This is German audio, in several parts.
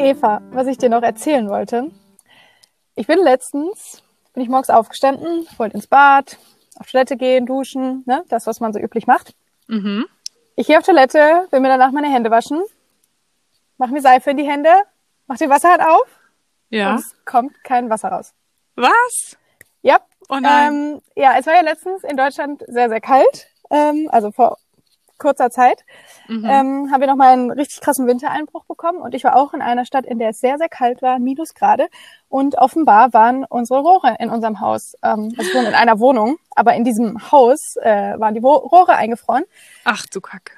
Eva, was ich dir noch erzählen wollte. Ich bin letztens, bin ich morgens aufgestanden, wollte ins Bad, auf Toilette gehen, duschen, ne? das, was man so üblich macht. Mhm. Ich gehe auf Toilette, will mir danach meine Hände waschen, mach mir Seife in die Hände, mach den Wasserhahn auf Ja. und es kommt kein Wasser raus. Was? Ja, Oh nein. ähm, ja, es war ja letztens in Deutschland sehr, sehr kalt, ähm, also vor kurzer Zeit. Mhm. ähm, haben wir nochmal einen richtig krassen Wintereinbruch bekommen. Und ich war auch in einer Stadt, in der es sehr, sehr kalt war, Minusgrade. Und offenbar waren unsere Rohre in unserem Haus. Ähm, also ich wohne in einer Wohnung, aber in diesem Haus äh, waren die Rohre eingefroren. Ach du Kacke.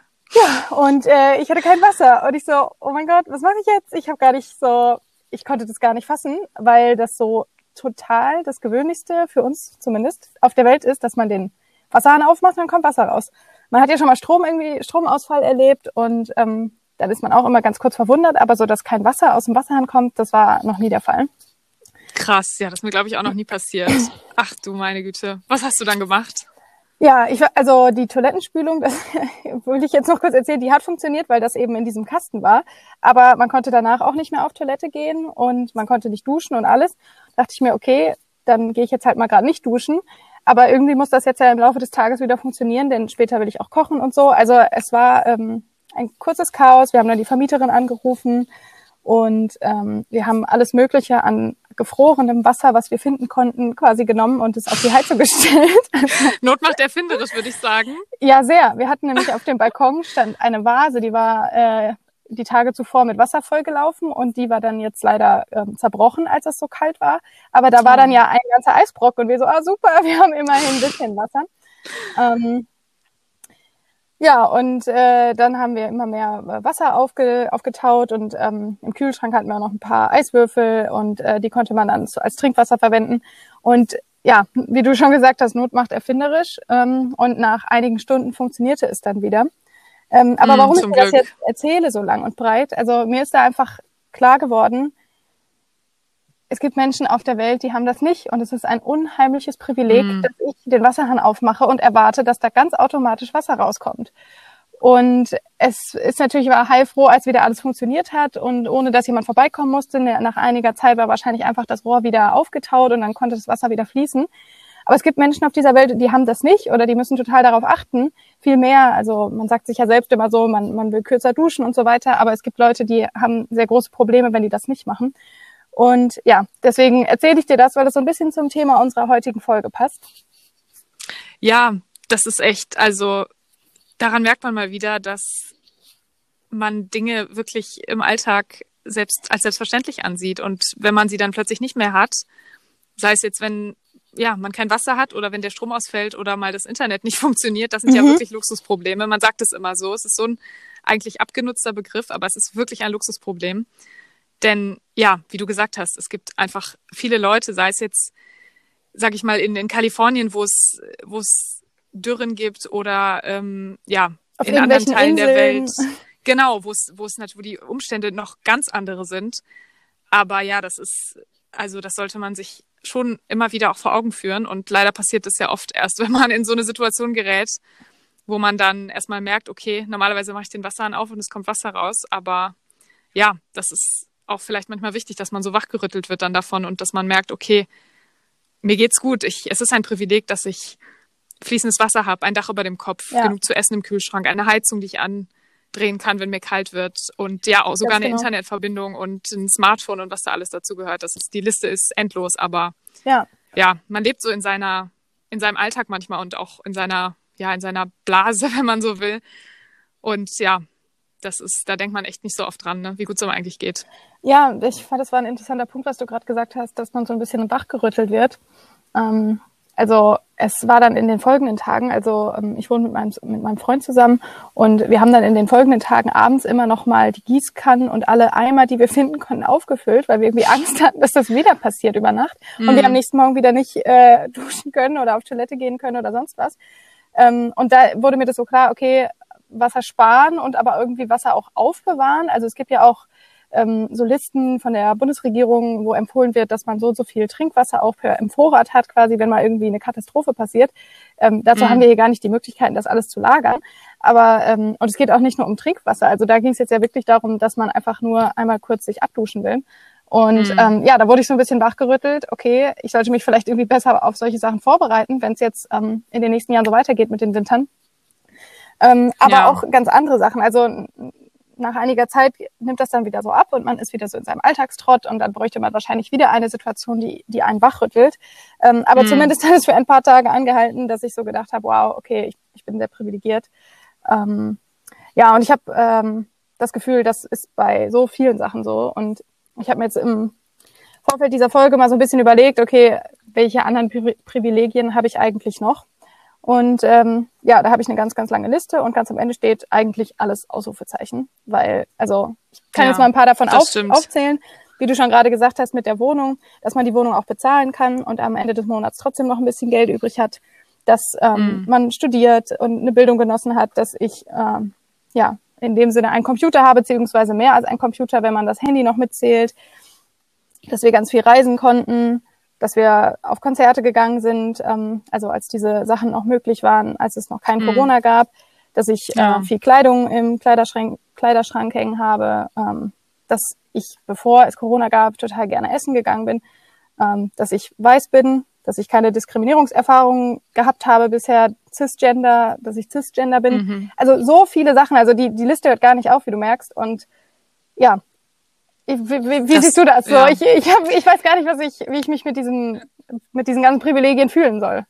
Und äh, ich hatte kein Wasser. Und ich so, oh mein Gott, was mache ich jetzt? Ich habe gar nicht so, ich konnte das gar nicht fassen, weil das so total das Gewöhnlichste für uns zumindest auf der Welt ist, dass man den Wasserhahn aufmacht und dann kommt Wasser raus. Man hat ja schon mal Strom irgendwie Stromausfall erlebt und ähm, dann ist man auch immer ganz kurz verwundert, aber so, dass kein Wasser aus dem Wasserhahn kommt, das war noch nie der Fall. Krass, ja, das ist mir, glaube ich, auch noch nie passiert. Ach du meine Güte. Was hast du dann gemacht? Ja, ich also die Toilettenspülung, das wollte ich jetzt noch kurz erzählen, die hat funktioniert, weil das eben in diesem Kasten war. Aber man konnte danach auch nicht mehr auf Toilette gehen und man konnte nicht duschen und alles. Da dachte ich mir, okay, dann gehe ich jetzt halt mal gerade nicht duschen. Aber irgendwie muss das jetzt ja im Laufe des Tages wieder funktionieren, denn später will ich auch kochen und so. Also es war ähm, ein kurzes Chaos. Wir haben dann die Vermieterin angerufen und ähm, wir haben alles Mögliche an gefrorenem Wasser, was wir finden konnten, quasi genommen und es auf die Heizung gestellt. Not macht erfinderisch, würde ich sagen. Ja, sehr. Wir hatten nämlich auf dem Balkon stand eine Vase, die war äh, die Tage zuvor mit Wasser vollgelaufen und die war dann jetzt leider ähm, zerbrochen, als es so kalt war. Aber da war dann ja ein ganzer Eisbrock und wir so, ah super, wir haben immerhin ein bisschen Wasser. Ähm, ja, und äh, dann haben wir immer mehr Wasser aufge aufgetaut und ähm, im Kühlschrank hatten wir noch ein paar Eiswürfel und äh, die konnte man dann als Trinkwasser verwenden. Und ja, wie du schon gesagt hast, Not macht erfinderisch ähm, und nach einigen Stunden funktionierte es dann wieder. Ähm, aber Mm, warum ich das jetzt erzähle so lang und breit, also mir ist da einfach klar geworden, es gibt Menschen auf der Welt, die haben das nicht und es ist ein unheimliches Privileg, Mm. dass ich den Wasserhahn aufmache und erwarte, dass da ganz automatisch Wasser rauskommt. Und es ist natürlich war heilfroh, als wieder alles funktioniert hat und ohne dass jemand vorbeikommen musste. Nach einiger Zeit war wahrscheinlich einfach das Rohr wieder aufgetaut und dann konnte das Wasser wieder fließen. Aber es gibt Menschen auf dieser Welt, die haben das nicht oder die müssen total darauf achten. Viel mehr, also man sagt sich ja selbst immer so, man, man will kürzer duschen und so weiter, aber es gibt Leute, die haben sehr große Probleme, wenn die das nicht machen. Und ja, deswegen erzähle ich dir das, weil das so ein bisschen zum Thema unserer heutigen Folge passt. Ja, das ist echt, also daran merkt man mal wieder, dass man Dinge wirklich im Alltag selbst als selbstverständlich ansieht. Und wenn man sie dann plötzlich nicht mehr hat, sei es jetzt, wenn ja, man kein Wasser hat oder wenn der Strom ausfällt oder mal das Internet nicht funktioniert, das sind ja Mhm. wirklich Luxusprobleme. Man sagt es immer so. Es ist so ein eigentlich abgenutzter Begriff, aber es ist wirklich ein Luxusproblem. Denn ja, wie du gesagt hast, es gibt einfach viele Leute, sei es jetzt, sag ich mal, in, in Kalifornien, wo es, wo es Dürren gibt oder ähm, ja, Auf in anderen Teilen der Welt. Inseln. Genau, wo es, wo es natürlich, wo die Umstände noch ganz andere sind. Aber ja, das ist, also das sollte man sich schon immer wieder auch vor Augen führen. Und leider passiert es ja oft erst, wenn man in so eine Situation gerät, wo man dann erstmal merkt, okay, normalerweise mache ich den Wasserhahn auf und es kommt Wasser raus. Aber ja, das ist auch vielleicht manchmal wichtig, dass man so wachgerüttelt wird dann davon und dass man merkt, okay, mir geht's gut. Ich, es ist ein Privileg, dass ich fließendes Wasser habe, ein Dach über dem Kopf, Ja. genug zu essen im Kühlschrank, eine Heizung, die ich andrehen kann, wenn mir kalt wird und ja, auch sogar eine genau. Internetverbindung und ein Smartphone und was da alles dazu gehört. Das ist, die Liste ist endlos, aber Ja, ja, man lebt so in seiner, in seinem Alltag manchmal und auch in seiner, ja, in seiner Blase, wenn man so will. Und ja, das ist, da denkt man echt nicht so oft dran, ne? wie gut es aber eigentlich geht. Ja, ich fand, das war ein interessanter Punkt, was du gerade gesagt hast, dass man so ein bisschen wachgerüttelt wird. Ähm, also es war dann in den folgenden Tagen, also ähm, ich wohne mit meinem, mit meinem Freund zusammen und wir haben dann in den folgenden Tagen abends immer noch mal die Gießkannen und alle Eimer, die wir finden konnten, aufgefüllt, weil wir irgendwie Angst hatten, dass das wieder passiert über Nacht und wir Mhm. am nächsten Morgen wieder nicht äh, duschen können oder auf Toilette gehen können oder sonst was. Ähm, und da wurde mir das so klar, okay, Wasser sparen und aber irgendwie Wasser auch aufbewahren. Also es gibt ja auch ähm, so Listen von der Bundesregierung, wo empfohlen wird, dass man so und so viel Trinkwasser auch per, im Vorrat hat, quasi, wenn mal irgendwie eine Katastrophe passiert. Ähm, dazu Mhm. haben wir hier gar nicht die Möglichkeiten, das alles zu lagern. Aber ähm, und es geht auch nicht nur um Trinkwasser. Also da ging es jetzt ja wirklich darum, dass man einfach nur einmal kurz sich abduschen will. Und mhm. ähm, ja, da wurde ich so ein bisschen wachgerüttelt. Okay, ich sollte mich vielleicht irgendwie besser auf solche Sachen vorbereiten, wenn es jetzt ähm, in den nächsten Jahren so weitergeht mit den Wintern. Ähm, aber ja. auch ganz andere Sachen. Also nach einiger Zeit nimmt das dann wieder so ab und man ist wieder so in seinem Alltagstrott und dann bräuchte man wahrscheinlich wieder eine Situation, die, die einen wachrüttelt. Ähm, aber mhm. zumindest hat es für ein paar Tage angehalten, dass ich so gedacht habe, wow, okay, ich, ich bin sehr privilegiert. Ähm, ja, und ich habe ähm, das Gefühl, das ist bei so vielen Sachen so. Und ich habe mir jetzt im Vorfeld dieser Folge mal so ein bisschen überlegt, okay, welche anderen Pri Privilegien habe ich eigentlich noch? Und ähm, ja, da habe ich eine ganz, ganz lange Liste und ganz am Ende steht eigentlich alles Ausrufezeichen, weil, also ich kann ja, jetzt mal ein paar davon auf, aufzählen, wie du schon gerade gesagt hast mit der Wohnung, dass man die Wohnung auch bezahlen kann und am Ende des Monats trotzdem noch ein bisschen Geld übrig hat, dass ähm, mhm. man studiert und eine Bildung genossen hat, dass ich ähm, ja in dem Sinne einen Computer habe, beziehungsweise mehr als ein Computer, wenn man das Handy noch mitzählt, dass wir ganz viel reisen konnten, dass wir auf Konzerte gegangen sind, ähm, also als diese Sachen noch möglich waren, als es noch kein mhm. Corona gab, dass ich ja. äh, viel Kleidung im Kleiderschrank, Kleiderschrank hängen habe, ähm, dass ich, bevor es Corona gab, total gerne essen gegangen bin, ähm, dass ich weiß bin, dass ich keine Diskriminierungserfahrungen gehabt habe bisher, cisgender, dass ich cisgender bin. Mhm. Also so viele Sachen. Also die, die Liste hört gar nicht auf, wie du merkst. Und ja, wie, wie, wie das, siehst du das so? Ja. Ich, ich, hab, ich weiß gar nicht, was ich, wie ich mich mit diesen, mit diesen ganzen Privilegien fühlen soll.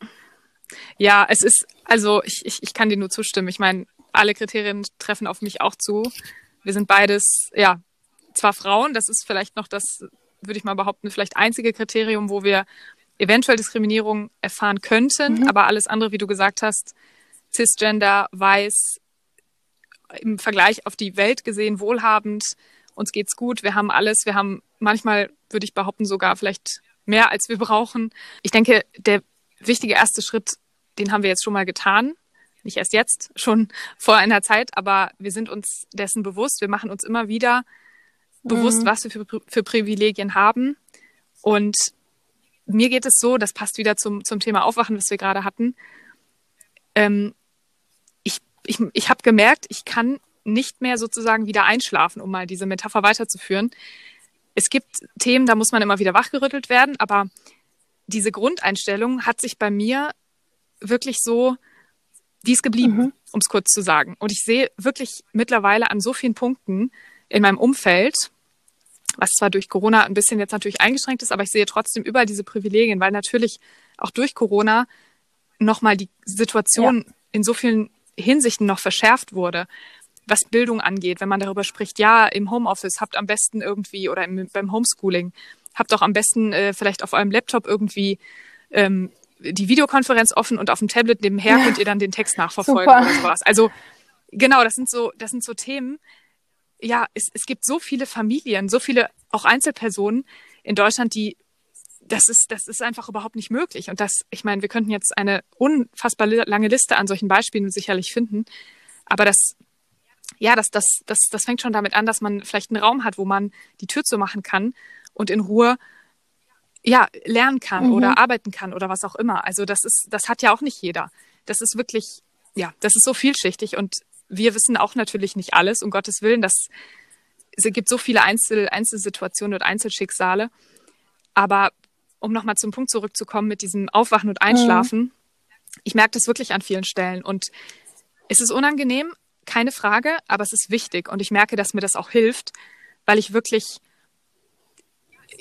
Ja, es ist, also ich, ich, ich kann dir nur zustimmen. Ich meine, alle Kriterien treffen auf mich auch zu. Wir sind beides, ja, zwar Frauen, das ist vielleicht noch das, würde ich mal behaupten, vielleicht einzige Kriterium, wo wir eventuell Diskriminierung erfahren könnten, mhm. aber alles andere, wie du gesagt hast, cisgender, weiß, im Vergleich auf die Welt gesehen, wohlhabend, uns geht's gut, wir haben alles, wir haben manchmal, würde ich behaupten, sogar vielleicht mehr, als wir brauchen. Ich denke, der wichtige erste Schritt, den haben wir jetzt schon mal getan. Nicht erst jetzt, schon vor einer Zeit, aber wir sind uns dessen bewusst. Wir machen uns immer wieder bewusst, mhm. was wir für, für Privilegien haben. Und mir geht es so, das passt wieder zum, zum Thema Aufwachen, was wir gerade hatten. Ähm, ich ich, ich habe gemerkt, ich kann nicht mehr sozusagen wieder einschlafen, um mal diese Metapher weiterzuführen. Es gibt Themen, da muss man immer wieder wachgerüttelt werden, aber diese Grundeinstellung hat sich bei mir wirklich so, die ist geblieben, mhm. um es kurz zu sagen. Und ich sehe wirklich mittlerweile an so vielen Punkten in meinem Umfeld, was zwar durch Corona ein bisschen jetzt natürlich eingeschränkt ist, aber ich sehe trotzdem überall diese Privilegien, weil natürlich auch durch Corona nochmal die Situation ja. in so vielen Hinsichten noch verschärft wurde, was Bildung angeht, wenn man darüber spricht, ja, im Homeoffice habt am besten irgendwie oder im, beim Homeschooling habt auch am besten äh, vielleicht auf eurem Laptop irgendwie ähm, die Videokonferenz offen und auf dem Tablet nebenher ja. könnt ihr dann den Text nachverfolgen Super. oder sowas. Also genau, das sind so, das sind so Themen, ja, es, es gibt so viele Familien, so viele auch Einzelpersonen in Deutschland, die das ist, das ist einfach überhaupt nicht möglich. Und das, ich meine, wir könnten jetzt eine unfassbar lange Liste an solchen Beispielen sicherlich finden. Aber das, ja, das, das, das, das fängt schon damit an, dass man vielleicht einen Raum hat, wo man die Tür zu machen kann und in Ruhe ja, lernen kann mhm. oder arbeiten kann oder was auch immer. Also das ist, das hat ja auch nicht jeder. Das ist wirklich, ja, das ist so vielschichtig und wir wissen auch natürlich nicht alles, um Gottes Willen. Das, es gibt so viele Einzel, Einzelsituationen und Einzelschicksale. Aber um nochmal zum Punkt zurückzukommen mit diesem Aufwachen und Einschlafen, mhm. ich merke das wirklich an vielen Stellen. Und es ist unangenehm, keine Frage, aber es ist wichtig. Und ich merke, dass mir das auch hilft, weil ich wirklich,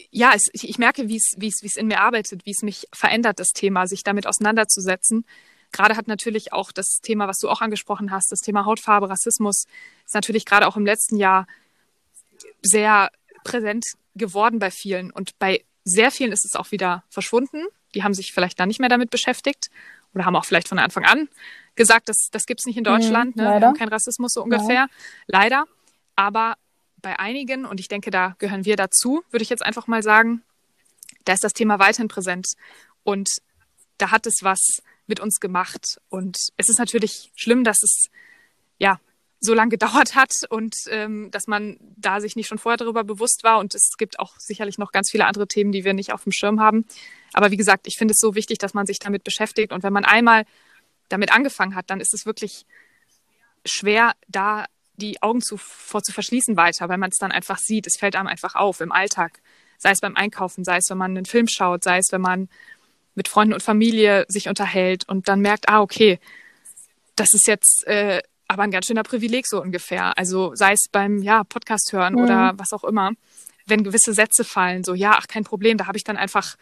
ja, es, ich merke, wie es, wie es, wie es in mir arbeitet, wie es mich verändert, das Thema, sich damit auseinanderzusetzen Gerade hat natürlich auch das Thema, was du auch angesprochen hast, das Thema Hautfarbe, Rassismus, ist natürlich gerade auch im letzten Jahr sehr präsent geworden bei vielen. Und bei sehr vielen ist es auch wieder verschwunden. Die haben sich vielleicht dann nicht mehr damit beschäftigt oder haben auch vielleicht von Anfang an gesagt, das, das gibt es nicht in Deutschland. Mhm, ne? Wir haben keinen Rassismus so ungefähr. Ja. Leider. Aber bei einigen, und ich denke, da gehören wir dazu, würde ich jetzt einfach mal sagen, da ist das Thema weiterhin präsent. Und da hat es was mit uns gemacht. Und es ist natürlich schlimm, dass es ja so lange gedauert hat und ähm, dass man da sich nicht schon vorher darüber bewusst war. Und es gibt auch sicherlich noch ganz viele andere Themen, die wir nicht auf dem Schirm haben. Aber wie gesagt, ich finde es so wichtig, dass man sich damit beschäftigt. Und wenn man einmal damit angefangen hat, dann ist es wirklich schwer, da die Augen zu, vor zu verschließen weiter, weil man es dann einfach sieht. Es fällt einem einfach auf im Alltag. Sei es beim Einkaufen, sei es, wenn man einen Film schaut, sei es, wenn man mit Freunden und Familie sich unterhält und dann merkt, ah, okay, das ist jetzt äh, aber ein ganz schöner Privileg so ungefähr. Also sei es beim ja, Podcast hören mhm. oder was auch immer, wenn gewisse Sätze fallen, so ja, ach kein Problem, da habe ich dann einfach,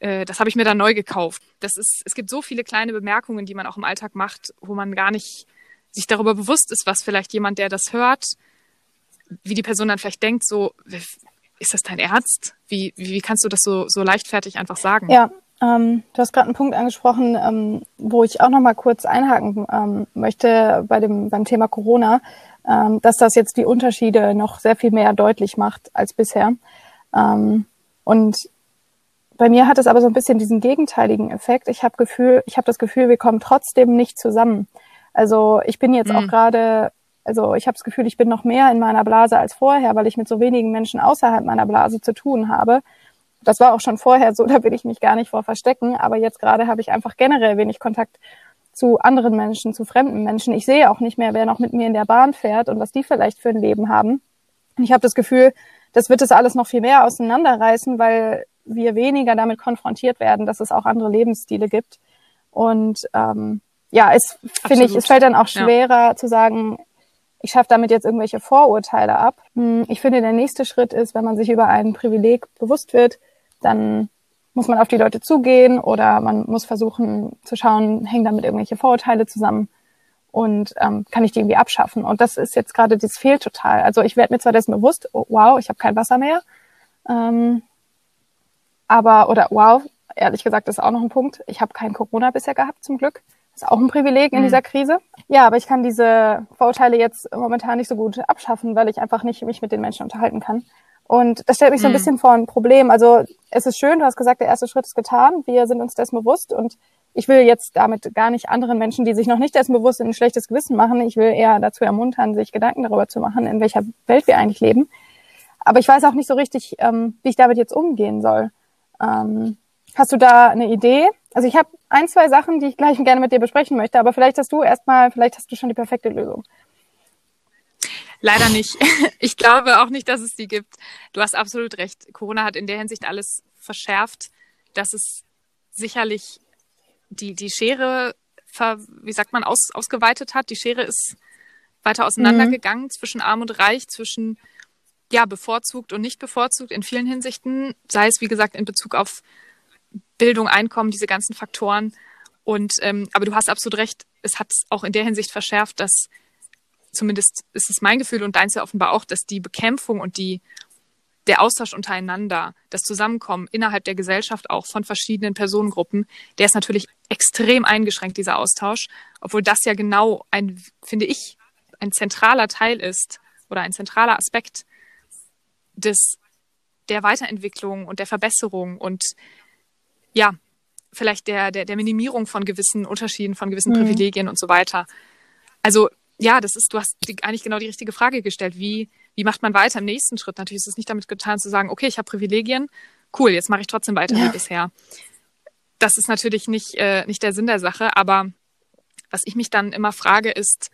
äh, das habe ich mir dann neu gekauft. Das ist, es gibt so viele kleine Bemerkungen, die man auch im Alltag macht, wo man gar nicht sich darüber bewusst ist, was vielleicht jemand, der das hört, wie die Person dann vielleicht denkt, so, ist das dein Ernst? Wie, wie, wie kannst du das so, so leichtfertig einfach sagen? Ja, ähm, du hast gerade einen Punkt angesprochen, ähm, wo ich auch noch mal kurz einhaken ähm, möchte bei dem beim Thema Corona, ähm, dass das jetzt die Unterschiede noch sehr viel mehr deutlich macht als bisher. Ähm, und bei mir hat es aber so ein bisschen diesen gegenteiligen Effekt. Ich habe Gefühl, ich habe das Gefühl, wir kommen trotzdem nicht zusammen. Also ich bin jetzt mhm. auch gerade, also ich habe das Gefühl, ich bin noch mehr in meiner Blase als vorher, weil ich mit so wenigen Menschen außerhalb meiner Blase zu tun habe. Das war auch schon vorher so, da will ich mich gar nicht vor verstecken. Aber jetzt gerade habe ich einfach generell wenig Kontakt zu anderen Menschen, zu fremden Menschen. Ich sehe auch nicht mehr, wer noch mit mir in der Bahn fährt und was die vielleicht für ein Leben haben. Und ich habe das Gefühl, das wird es alles noch viel mehr auseinanderreißen, weil wir weniger damit konfrontiert werden, dass es auch andere Lebensstile gibt. Und ähm, ja, es finde ich, es fällt dann auch schwerer ja. zu sagen, ich schaffe damit jetzt irgendwelche Vorurteile ab. Hm, ich finde, der nächste Schritt ist, wenn man sich über ein Privileg bewusst wird, dann muss man auf die Leute zugehen oder man muss versuchen zu schauen, hängen damit irgendwelche Vorurteile zusammen und ähm, kann ich die irgendwie abschaffen. Und das ist jetzt gerade, das fehlt total. Also ich werde mir zwar dessen bewusst, oh, wow, ich habe kein Wasser mehr, ähm, aber, oder wow, ehrlich gesagt, das ist auch noch ein Punkt. Ich habe kein Corona bisher gehabt, zum Glück. Das ist auch ein Privileg in mhm. dieser Krise. Ja, aber ich kann diese Vorurteile jetzt momentan nicht so gut abschaffen, weil ich einfach nicht mich mit den Menschen unterhalten kann. Und das stellt mich so ein mhm. bisschen vor ein Problem. Also es ist schön, du hast gesagt, der erste Schritt ist getan. Wir sind uns dessen bewusst und ich will jetzt damit gar nicht anderen Menschen, die sich noch nicht dessen bewusst sind, ein schlechtes Gewissen machen. Ich will eher dazu ermuntern, sich Gedanken darüber zu machen, in welcher Welt wir eigentlich leben. Aber ich weiß auch nicht so richtig, ähm, wie ich damit jetzt umgehen soll. Ähm, hast du da eine Idee? Also ich habe ein, zwei Sachen, die ich gleich gerne mit dir besprechen möchte, aber vielleicht hast du erstmal, vielleicht hast du schon die perfekte Lösung. Leider nicht. Ich glaube auch nicht, dass es die gibt. Du hast absolut recht. Corona hat in der Hinsicht alles verschärft, dass es sicherlich die, die Schere, ver, wie sagt man, aus, ausgeweitet hat. Die Schere ist weiter auseinandergegangen mhm. zwischen Arm und Reich, zwischen ja, bevorzugt und nicht bevorzugt in vielen Hinsichten, sei es, wie gesagt, in Bezug auf Bildung, Einkommen, diese ganzen Faktoren. Und ähm, aber du hast absolut recht, es hat auch in der Hinsicht verschärft, dass zumindest ist es mein Gefühl und deins ja offenbar auch, dass die Bekämpfung und die der Austausch untereinander, das Zusammenkommen innerhalb der Gesellschaft auch von verschiedenen Personengruppen, der ist natürlich extrem eingeschränkt, dieser Austausch, obwohl das ja genau ein, finde ich, ein zentraler Teil ist oder ein zentraler Aspekt des, der Weiterentwicklung und der Verbesserung und ja, vielleicht der, der, der Minimierung von gewissen Unterschieden, von gewissen mhm. Privilegien und so weiter. Also ja, das ist, du hast die, eigentlich genau die richtige Frage gestellt. Wie, wie macht man weiter im nächsten Schritt? Natürlich ist es nicht damit getan zu sagen, okay, ich habe Privilegien, cool, jetzt mache ich trotzdem weiter ja. wie bisher. Das ist natürlich nicht, äh, nicht der Sinn der Sache, aber was ich mich dann immer frage, ist,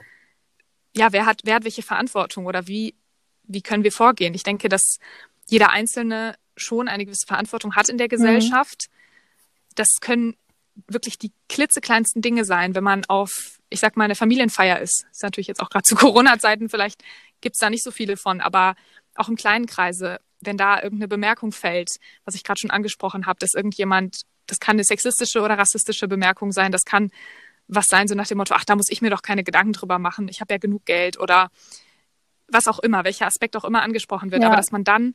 ja, wer hat, wer hat welche Verantwortung oder wie, wie können wir vorgehen? Ich denke, dass jeder Einzelne schon eine gewisse Verantwortung hat in der mhm. Gesellschaft. Mhm. Das können wirklich die klitzekleinsten Dinge sein, wenn man auf, ich sag mal, eine Familienfeier ist. Das ist natürlich jetzt auch gerade zu Corona-Zeiten, vielleicht gibt's da nicht so viele von, aber auch im kleinen Kreise, wenn da irgendeine Bemerkung fällt, was ich gerade schon angesprochen habe, dass irgendjemand, das kann eine sexistische oder rassistische Bemerkung sein, das kann was sein, so nach dem Motto, ach, da muss ich mir doch keine Gedanken drüber machen, ich habe ja genug Geld oder was auch immer, welcher Aspekt auch immer angesprochen wird, ja. aber dass man dann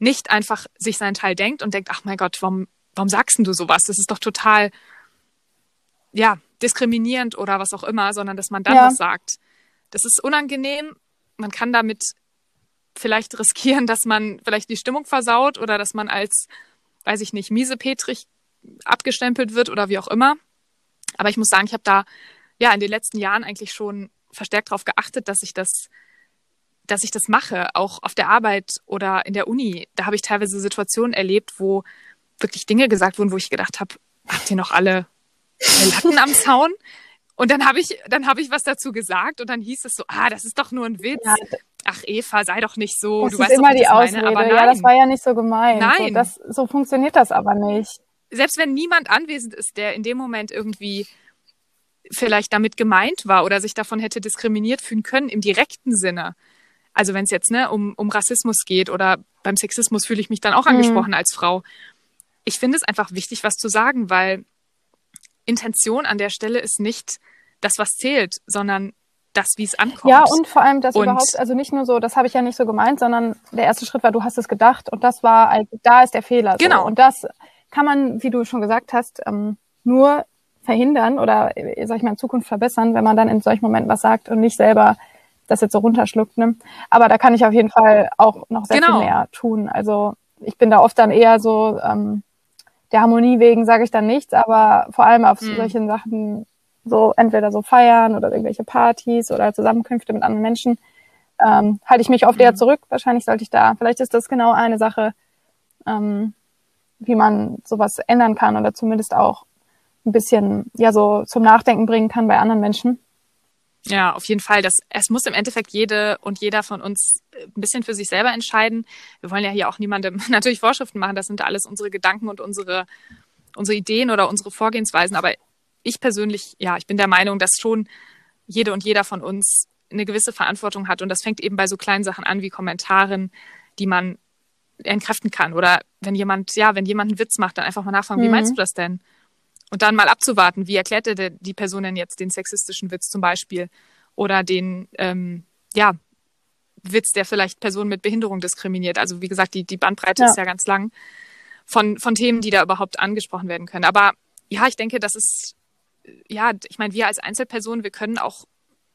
nicht einfach sich seinen Teil denkt und denkt, ach mein Gott, warum, warum sagst du sowas? Das ist doch total ja, diskriminierend oder was auch immer, sondern dass man dann ja. was sagt. Das ist unangenehm. Man kann damit vielleicht riskieren, dass man vielleicht die Stimmung versaut oder dass man als, weiß ich nicht, miesepetrig abgestempelt wird oder wie auch immer. Aber ich muss sagen, ich habe da ja in den letzten Jahren eigentlich schon verstärkt darauf geachtet, dass ich das, dass ich das mache, auch auf der Arbeit oder in der Uni. Da habe ich teilweise Situationen erlebt, wo wirklich Dinge gesagt wurden, wo ich gedacht habe, habt ihr noch alle Latten am Zaun. Und dann habe ich, dann habe ich was dazu gesagt und dann hieß es so, ah, das ist doch nur ein Witz. Ja, Ach Eva, sei doch nicht so. Das du ist weißt immer doch, die Ausrede. Meine, ja, das war ja nicht so gemeint. Nein, so, das, so funktioniert das aber nicht. Selbst wenn niemand anwesend ist, der in dem Moment irgendwie vielleicht damit gemeint war oder sich davon hätte diskriminiert fühlen können im direkten Sinne. Also wenn es jetzt ne, um, um Rassismus geht oder beim Sexismus fühle ich mich dann auch mhm. angesprochen mhm. als Frau. Ich finde es einfach wichtig, was zu sagen, weil Intention an der Stelle ist nicht das, was zählt, sondern das, wie es ankommt. Ja, und vor allem das und überhaupt, also nicht nur so, das habe ich ja nicht so gemeint, sondern der erste Schritt war, du hast es gedacht und das war, also, da ist der Fehler. Genau. So. Und das kann man, wie du schon gesagt hast, ähm, nur verhindern oder, sag ich mal, in Zukunft verbessern, wenn man dann in solchen Momenten was sagt und nicht selber das jetzt so runterschluckt. Ne? Aber da kann ich auf jeden Fall auch noch sehr genau. viel mehr tun. Also ich bin da oft dann eher so, ähm, der Harmonie wegen sage ich dann nichts, aber vor allem auf mhm. solchen Sachen, so entweder so feiern oder irgendwelche Partys oder Zusammenkünfte mit anderen Menschen, ähm, halte ich mich oft mhm. eher zurück. Wahrscheinlich sollte ich da, vielleicht ist das genau eine Sache, ähm, wie man sowas ändern kann oder zumindest auch ein bisschen ja so zum Nachdenken bringen kann bei anderen Menschen. Ja, auf jeden Fall. Das, es muss im Endeffekt jede und jeder von uns äh, ein bisschen für sich selber entscheiden. Wir wollen ja hier auch niemandem natürlich Vorschriften machen. Das sind alles unsere Gedanken und unsere, unsere Ideen oder unsere Vorgehensweisen. Aber ich persönlich, ja, ich bin der Meinung, dass schon jede und jeder von uns eine gewisse Verantwortung hat. Und das fängt eben bei so kleinen Sachen an wie Kommentaren, die man entkräften kann. Oder wenn jemand, ja, wenn jemand einen Witz macht, dann einfach mal nachfragen, mhm. wie meinst du das denn? Und dann mal abzuwarten, wie erklärte die Person denn jetzt den sexistischen Witz zum Beispiel oder den, ähm, ja, Witz, der vielleicht Personen mit Behinderung diskriminiert. Also wie gesagt, die, die Bandbreite ja. ist ja ganz lang von, von Themen, die da überhaupt angesprochen werden können. Aber ja, ich denke, das ist, ja, ich meine, wir als Einzelpersonen, wir können auch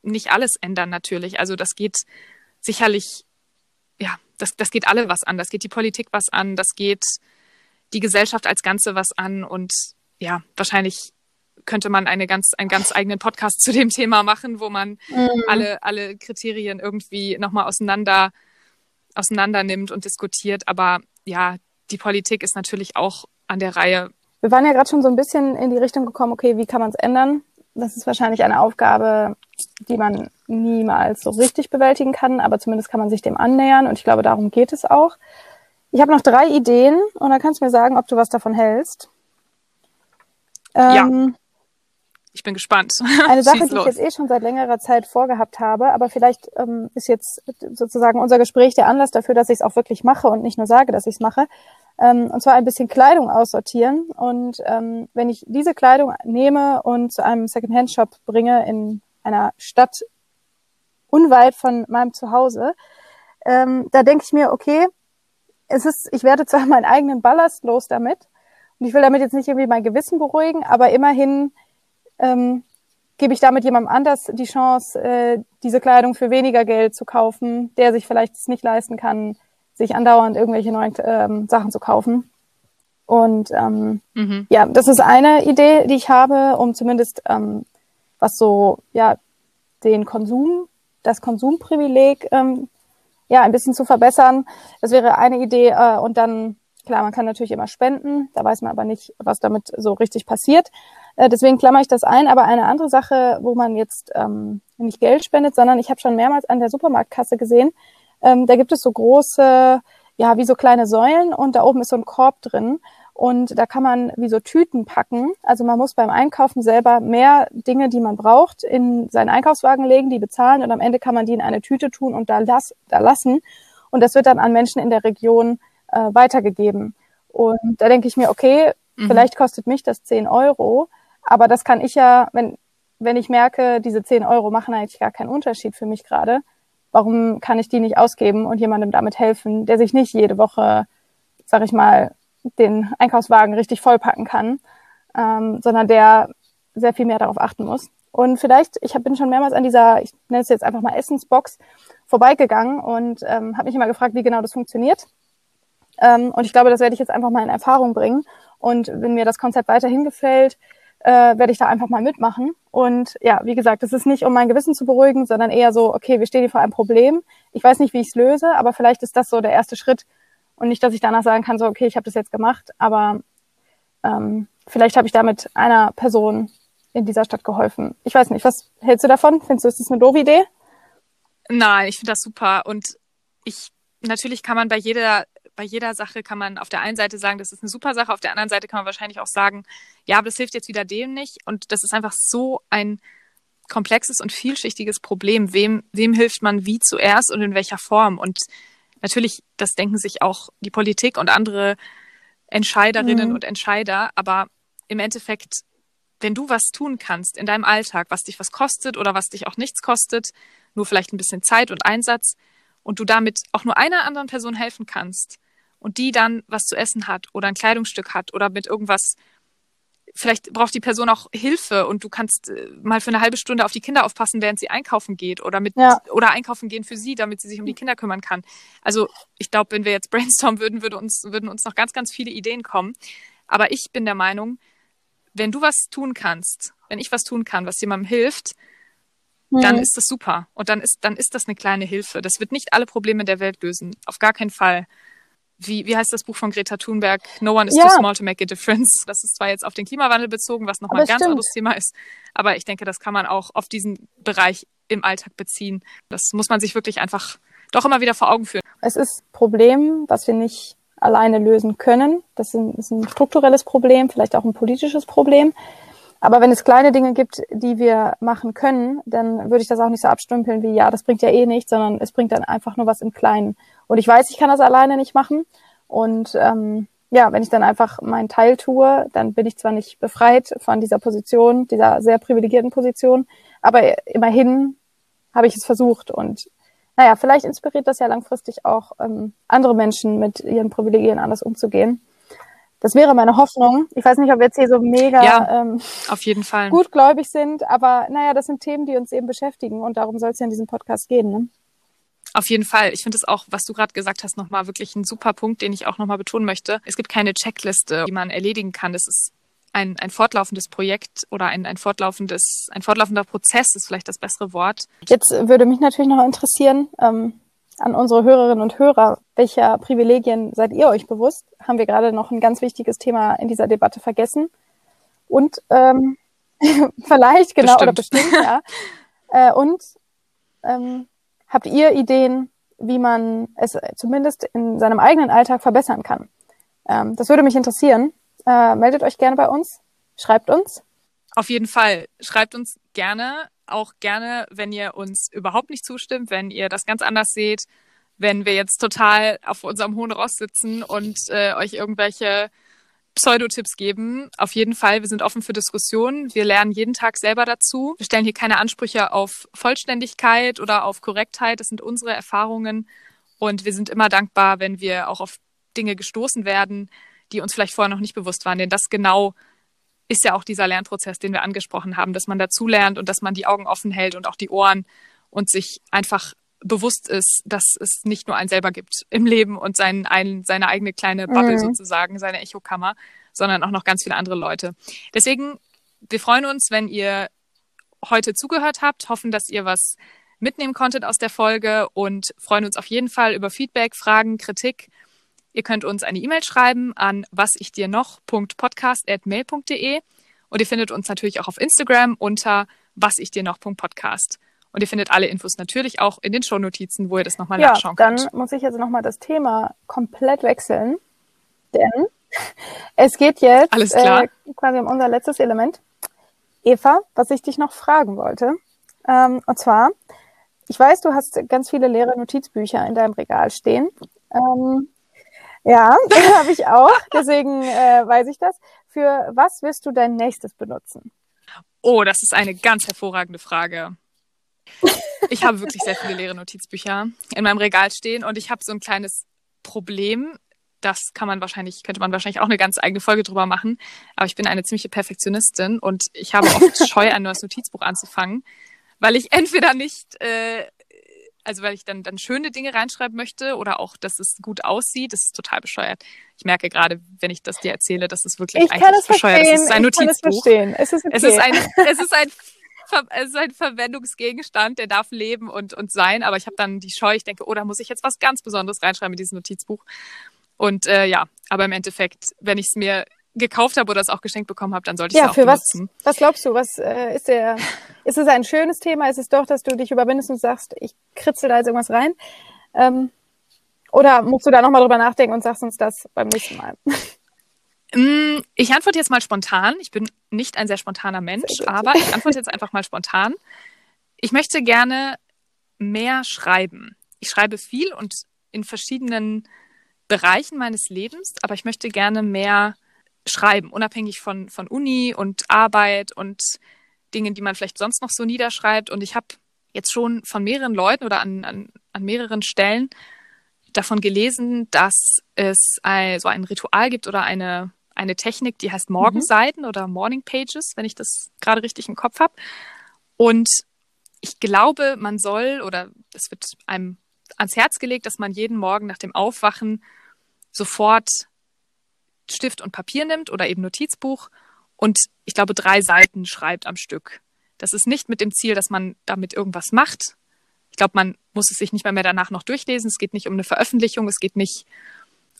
nicht alles ändern natürlich. Also das geht sicherlich, ja, das, das geht alle was an. Das geht die Politik was an, das geht die Gesellschaft als Ganze was an und ja, wahrscheinlich könnte man eine ganz, einen ganz eigenen Podcast zu dem Thema machen, wo man mhm. alle, alle Kriterien irgendwie nochmal auseinander, auseinander nimmt und diskutiert. Aber ja, die Politik ist natürlich auch an der Reihe. Wir waren ja gerade schon so ein bisschen in die Richtung gekommen, okay, wie kann man es ändern? Das ist wahrscheinlich eine Aufgabe, die man niemals so richtig bewältigen kann, aber zumindest kann man sich dem annähern und ich glaube, darum geht es auch. Ich habe noch drei Ideen und dann kannst du mir sagen, ob du was davon hältst. Ähm, ja. Ich bin gespannt. Eine Sache, die ich jetzt eh schon seit längerer Zeit vorgehabt habe, aber vielleicht ähm, ist jetzt sozusagen unser Gespräch der Anlass dafür, dass ich es auch wirklich mache und nicht nur sage, dass ich es mache. Ähm, und zwar ein bisschen Kleidung aussortieren. Und ähm, wenn ich diese Kleidung nehme und zu einem Secondhand-Shop bringe in einer Stadt unweit von meinem Zuhause, ähm, da denke ich mir, okay, es ist, ich werde zwar meinen eigenen Ballast los damit, und ich will damit jetzt nicht irgendwie mein Gewissen beruhigen, aber immerhin ähm, gebe ich damit jemandem anders die Chance, äh, diese Kleidung für weniger Geld zu kaufen, der sich vielleicht es nicht leisten kann, sich andauernd irgendwelche neuen ähm, Sachen zu kaufen. Und ähm, mhm. ja, das ist eine Idee, die ich habe, um zumindest ähm, was so ja den Konsum, das Konsumprivileg ähm, ja ein bisschen zu verbessern. Das wäre eine Idee äh, und dann Klar, man kann natürlich immer spenden, da weiß man aber nicht, was damit so richtig passiert. Äh, deswegen klammer ich das ein. Aber eine andere Sache, wo man jetzt ähm, nicht Geld spendet, sondern ich habe schon mehrmals an der Supermarktkasse gesehen, ähm, da gibt es so große, ja, wie so kleine Säulen und da oben ist so ein Korb drin. Und da kann man wie so Tüten packen. Also man muss beim Einkaufen selber mehr Dinge, die man braucht, in seinen Einkaufswagen legen, die bezahlen und am Ende kann man die in eine Tüte tun und da, las da lassen. Und das wird dann an Menschen in der Region äh, weitergegeben. Und da denke ich mir, okay, mhm. vielleicht kostet mich das 10 Euro, aber das kann ich ja, wenn, wenn ich merke, diese 10 Euro machen eigentlich gar keinen Unterschied für mich gerade, warum kann ich die nicht ausgeben und jemandem damit helfen, der sich nicht jede Woche, sag ich mal, den Einkaufswagen richtig vollpacken kann, ähm, sondern der sehr viel mehr darauf achten muss. Und vielleicht, ich hab, bin schon mehrmals an dieser, ich nenne es jetzt einfach mal Essensbox, vorbeigegangen und ähm, habe mich immer gefragt, wie genau das funktioniert. Ähm, und ich glaube, das werde ich jetzt einfach mal in Erfahrung bringen. Und wenn mir das Konzept weiterhin gefällt, äh, werde ich da einfach mal mitmachen. Und ja, wie gesagt, es ist nicht, um mein Gewissen zu beruhigen, sondern eher so, okay, wir stehen hier vor einem Problem. Ich weiß nicht, wie ich es löse, aber vielleicht ist das so der erste Schritt. Und nicht, dass ich danach sagen kann, so, okay, ich habe das jetzt gemacht, aber ähm, vielleicht habe ich damit einer Person in dieser Stadt geholfen. Ich weiß nicht, was hältst du davon? Findest du, ist das eine doofe Idee? Nein, ich finde das super. Und ich, natürlich kann man bei jeder, bei jeder Sache kann man auf der einen Seite sagen, das ist eine super Sache, auf der anderen Seite kann man wahrscheinlich auch sagen, ja, aber das hilft jetzt wieder dem nicht. Und das ist einfach so ein komplexes und vielschichtiges Problem. Wem, wem hilft man wie zuerst und in welcher Form? Und natürlich, das denken sich auch die Politik und andere Entscheiderinnen mhm. und Entscheider. Aber im Endeffekt, wenn du was tun kannst in deinem Alltag, was dich was kostet oder was dich auch nichts kostet, nur vielleicht ein bisschen Zeit und Einsatz und du damit auch nur einer anderen Person helfen kannst und die dann was zu essen hat oder ein Kleidungsstück hat oder mit irgendwas vielleicht braucht die Person auch Hilfe und du kannst äh, mal für eine halbe Stunde auf die Kinder aufpassen, während sie einkaufen geht oder mit ja. oder einkaufen gehen für sie, damit sie sich um die Kinder kümmern kann. Also ich glaube, wenn wir jetzt brainstormen würden, würde uns würden uns noch ganz ganz viele Ideen kommen. Aber ich bin der Meinung, wenn du was tun kannst, wenn ich was tun kann, was jemandem hilft, mhm. dann ist das super und dann ist dann ist das eine kleine Hilfe. Das wird nicht alle Probleme der Welt lösen, auf gar keinen Fall wie, wie heißt das Buch von Greta Thunberg? No one is ja. too small to make a difference. Das ist zwar jetzt auf den Klimawandel bezogen, was nochmal ein ganz stimmt. anderes Thema ist, aber ich denke, das kann man auch auf diesen Bereich im Alltag beziehen. Das muss man sich wirklich einfach doch immer wieder vor Augen führen. Es ist ein Problem, was wir nicht alleine lösen können. Das ist ein strukturelles Problem, vielleicht auch ein politisches Problem. Aber wenn es kleine Dinge gibt, die wir machen können, dann würde ich das auch nicht so abstümpeln wie, ja, das bringt ja eh nichts, sondern es bringt dann einfach nur was im Kleinen. Und ich weiß, ich kann das alleine nicht machen. Und ähm, ja, wenn ich dann einfach meinen Teil tue, dann bin ich zwar nicht befreit von dieser Position, dieser sehr privilegierten Position, aber immerhin habe ich es versucht. Und naja, vielleicht inspiriert das ja langfristig auch ähm, andere Menschen mit ihren Privilegien anders umzugehen. Das wäre meine Hoffnung. Ich weiß nicht, ob wir jetzt hier so mega ja, ähm, auf jeden Fall. gutgläubig sind, aber naja, das sind Themen, die uns eben beschäftigen und darum soll es ja in diesem Podcast gehen. Ne? Auf jeden Fall. Ich finde es auch, was du gerade gesagt hast, nochmal wirklich ein super Punkt, den ich auch nochmal betonen möchte. Es gibt keine Checkliste, die man erledigen kann. Das ist ein, ein fortlaufendes Projekt oder ein, ein fortlaufendes, ein fortlaufender Prozess ist vielleicht das bessere Wort. Jetzt würde mich natürlich noch interessieren, ähm, an unsere Hörerinnen und Hörer, welcher Privilegien seid ihr euch bewusst? Haben wir gerade noch ein ganz wichtiges Thema in dieser Debatte vergessen? Und ähm, vielleicht, genau, bestimmt. oder bestimmt, ja. Äh, und ähm, Habt ihr Ideen, wie man es zumindest in seinem eigenen Alltag verbessern kann? Ähm, das würde mich interessieren. Äh, meldet euch gerne bei uns, schreibt uns. Auf jeden Fall, schreibt uns gerne, auch gerne, wenn ihr uns überhaupt nicht zustimmt, wenn ihr das ganz anders seht, wenn wir jetzt total auf unserem hohen Ross sitzen und äh, euch irgendwelche Pseudotipps geben. Auf jeden Fall, wir sind offen für Diskussionen. Wir lernen jeden Tag selber dazu. Wir stellen hier keine Ansprüche auf Vollständigkeit oder auf Korrektheit. Das sind unsere Erfahrungen. Und wir sind immer dankbar, wenn wir auch auf Dinge gestoßen werden, die uns vielleicht vorher noch nicht bewusst waren. Denn das genau ist ja auch dieser Lernprozess, den wir angesprochen haben, dass man dazulernt und dass man die Augen offen hält und auch die Ohren und sich einfach bewusst ist, dass es nicht nur einen selber gibt im Leben und sein, ein, seine eigene kleine Bubble mhm. sozusagen, seine Echokammer, sondern auch noch ganz viele andere Leute. Deswegen, wir freuen uns, wenn ihr heute zugehört habt, hoffen, dass ihr was mitnehmen konntet aus der Folge und freuen uns auf jeden Fall über Feedback, Fragen, Kritik. Ihr könnt uns eine E-Mail schreiben an wasichdiernoch.podcast@mail.de und ihr findet uns natürlich auch auf Instagram unter wasichdiernoch.podcast. Und ihr findet alle Infos natürlich auch in den Shownotizen, wo ihr das nochmal ja, nachschauen könnt. Dann muss ich jetzt nochmal das Thema komplett wechseln. Denn es geht jetzt Alles klar. Äh, quasi um unser letztes Element. Eva, was ich dich noch fragen wollte. Ähm, und zwar, ich weiß, du hast ganz viele leere Notizbücher in deinem Regal stehen. Ähm, ja, habe ich auch. Deswegen äh, weiß ich das. Für was wirst du dein nächstes benutzen? Oh, das ist eine ganz hervorragende Frage. Ich habe wirklich sehr viele leere Notizbücher in meinem Regal stehen und ich habe so ein kleines Problem. Das kann man wahrscheinlich, könnte man wahrscheinlich auch eine ganz eigene Folge drüber machen. Aber ich bin eine ziemliche Perfektionistin und ich habe oft Scheu, ein neues Notizbuch anzufangen, weil ich entweder nicht, äh, also weil ich dann, dann schöne Dinge reinschreiben möchte oder auch, dass es gut aussieht. Das ist total bescheuert. Ich merke gerade, wenn ich das dir erzähle, dass es wirklich ich eigentlich bescheuert ist. Es ist ein ich Notizbuch. Es, es, okay. es ist ein, es ist ein es ist ein Verwendungsgegenstand, der darf leben und, und sein, aber ich habe dann die Scheu, ich denke, oh, da muss ich jetzt was ganz Besonderes reinschreiben mit diesem Notizbuch. Und äh, ja, aber im Endeffekt, wenn ich es mir gekauft habe oder es auch geschenkt bekommen habe, dann sollte ich ja, es auch für benutzen. was, was glaubst du? Was äh, ist der? Ist es ein schönes Thema? Ist es doch, dass du dich überwindest und sagst, ich kritzel da jetzt irgendwas rein? Ähm, oder musst du da nochmal drüber nachdenken und sagst uns das beim nächsten Mal? Mm, Ich antworte jetzt mal spontan. Ich bin nicht ein sehr spontaner Mensch, Sehr aber ich antworte jetzt einfach mal spontan. Ich möchte gerne mehr schreiben. Ich schreibe viel und in verschiedenen Bereichen meines Lebens, aber ich möchte gerne mehr schreiben, unabhängig von, von Uni und Arbeit und Dingen, die man vielleicht sonst noch so niederschreibt. Und ich habe jetzt schon von mehreren Leuten oder an, an, an mehreren Stellen davon gelesen, dass es ein, so ein Ritual gibt oder eine, eine Technik, die heißt Morgenseiten oder Morning Pages, wenn ich das gerade richtig im Kopf habe. Und ich glaube, man soll oder es wird einem ans Herz gelegt, dass man jeden Morgen nach dem Aufwachen sofort Stift und Papier nimmt oder eben Notizbuch und ich glaube drei Seiten schreibt am Stück. Das ist nicht mit dem Ziel, dass man damit irgendwas macht. Ich glaube, man muss es sich nicht mal mehr danach noch durchlesen. Es geht nicht um eine Veröffentlichung, es geht nicht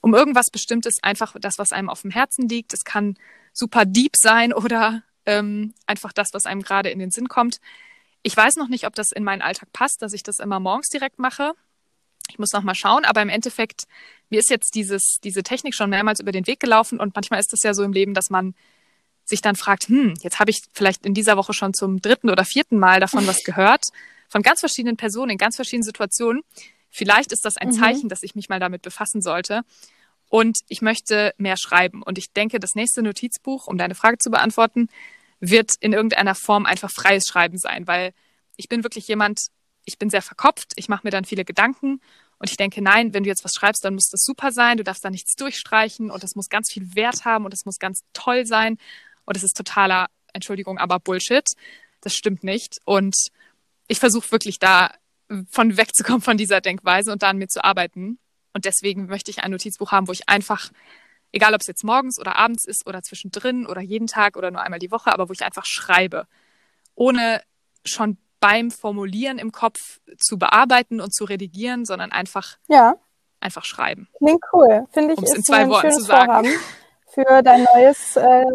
um irgendwas Bestimmtes, einfach das, was einem auf dem Herzen liegt. Es kann super deep sein oder ähm, einfach das, was einem gerade in den Sinn kommt. Ich weiß noch nicht, ob das in meinen Alltag passt, dass ich das immer morgens direkt mache. Ich muss noch mal schauen, aber im Endeffekt, mir ist jetzt dieses, diese Technik schon mehrmals über den Weg gelaufen und manchmal ist es ja so im Leben, dass man sich dann fragt, hm, jetzt habe ich vielleicht in dieser Woche schon zum dritten oder vierten Mal davon was gehört, von ganz verschiedenen Personen in ganz verschiedenen Situationen. Vielleicht ist das ein Mhm. Zeichen, dass ich mich mal damit befassen sollte. Und ich möchte mehr schreiben. Und ich denke, das nächste Notizbuch, um deine Frage zu beantworten, wird in irgendeiner Form einfach freies Schreiben sein, weil ich bin wirklich jemand, ich bin sehr verkopft, ich mache mir dann viele Gedanken und ich denke, nein, wenn du jetzt was schreibst, dann muss das super sein, du darfst da nichts durchstreichen und das muss ganz viel Wert haben und es muss ganz toll sein und es ist totaler, Entschuldigung, aber Bullshit. Das stimmt nicht und ich versuche wirklich da von wegzukommen von dieser Denkweise und da an mir zu arbeiten und deswegen möchte ich ein Notizbuch haben, wo ich einfach egal ob es jetzt morgens oder abends ist oder zwischendrin oder jeden Tag oder nur einmal die Woche, aber wo ich einfach schreibe, ohne schon beim Formulieren im Kopf zu bearbeiten und zu redigieren, sondern einfach, Ja, einfach schreiben. klingt cool. Finde ich, Um's in ist zwei ein Worten schönes zu sagen. Vorhaben für dein neues. Äh,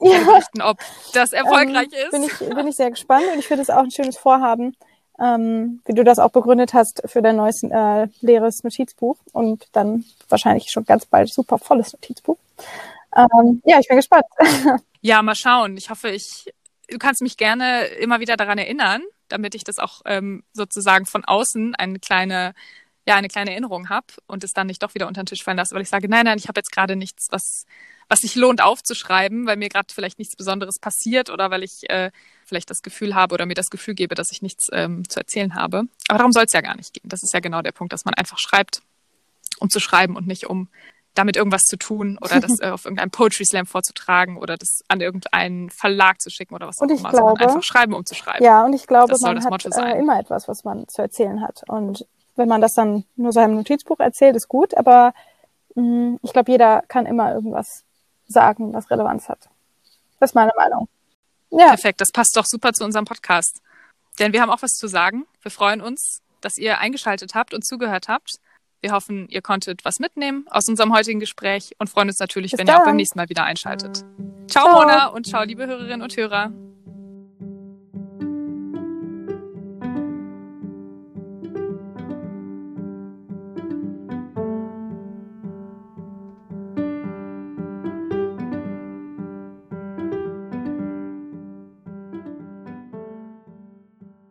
ja, ob das erfolgreich ähm, ist. Bin ich, bin ich sehr gespannt und ich finde es auch ein schönes Vorhaben, ähm, wie du das auch begründet hast für dein neues äh, leeres Notizbuch und dann wahrscheinlich schon ganz bald super volles Notizbuch. Ähm, ja, ich bin gespannt. Ja, mal schauen. Ich hoffe, ich, du kannst mich gerne immer wieder daran erinnern, damit ich das auch ähm, sozusagen von außen eine kleine, ja, eine kleine Erinnerung habe und es dann nicht doch wieder unter den Tisch fallen lasse, weil ich sage, nein, nein, ich habe jetzt gerade nichts, was, was sich lohnt aufzuschreiben, weil mir gerade vielleicht nichts Besonderes passiert oder weil ich äh, vielleicht das Gefühl habe oder mir das Gefühl gebe, dass ich nichts ähm, zu erzählen habe. Aber darum soll es ja gar nicht gehen. Das ist ja genau der Punkt, dass man einfach schreibt, um zu schreiben und nicht um damit irgendwas zu tun oder das äh, auf irgendeinem Poetry Slam vorzutragen oder das an irgendeinen Verlag zu schicken oder was auch Und ich immer, sondern glaube- einfach schreiben, um zu schreiben. Ja, und ich glaube, Das soll man das hat äh, immer etwas, was man zu erzählen hat. Und wenn man das dann nur seinem Notizbuch erzählt, ist gut, aber mh, ich glaube, jeder kann immer irgendwas sagen, was Relevanz hat. Das ist meine Meinung. Ja, Perfekt, das passt doch super zu unserem Podcast. Denn wir haben auch was zu sagen. Wir freuen uns, dass ihr eingeschaltet habt und zugehört habt. Wir hoffen, ihr konntet was mitnehmen aus unserem heutigen Gespräch und freuen uns natürlich, Bis wenn ihr auch dann. beim nächsten Mal wieder einschaltet. Ciao, Ciao. Mona und ciao, liebe Hörerinnen und Hörer.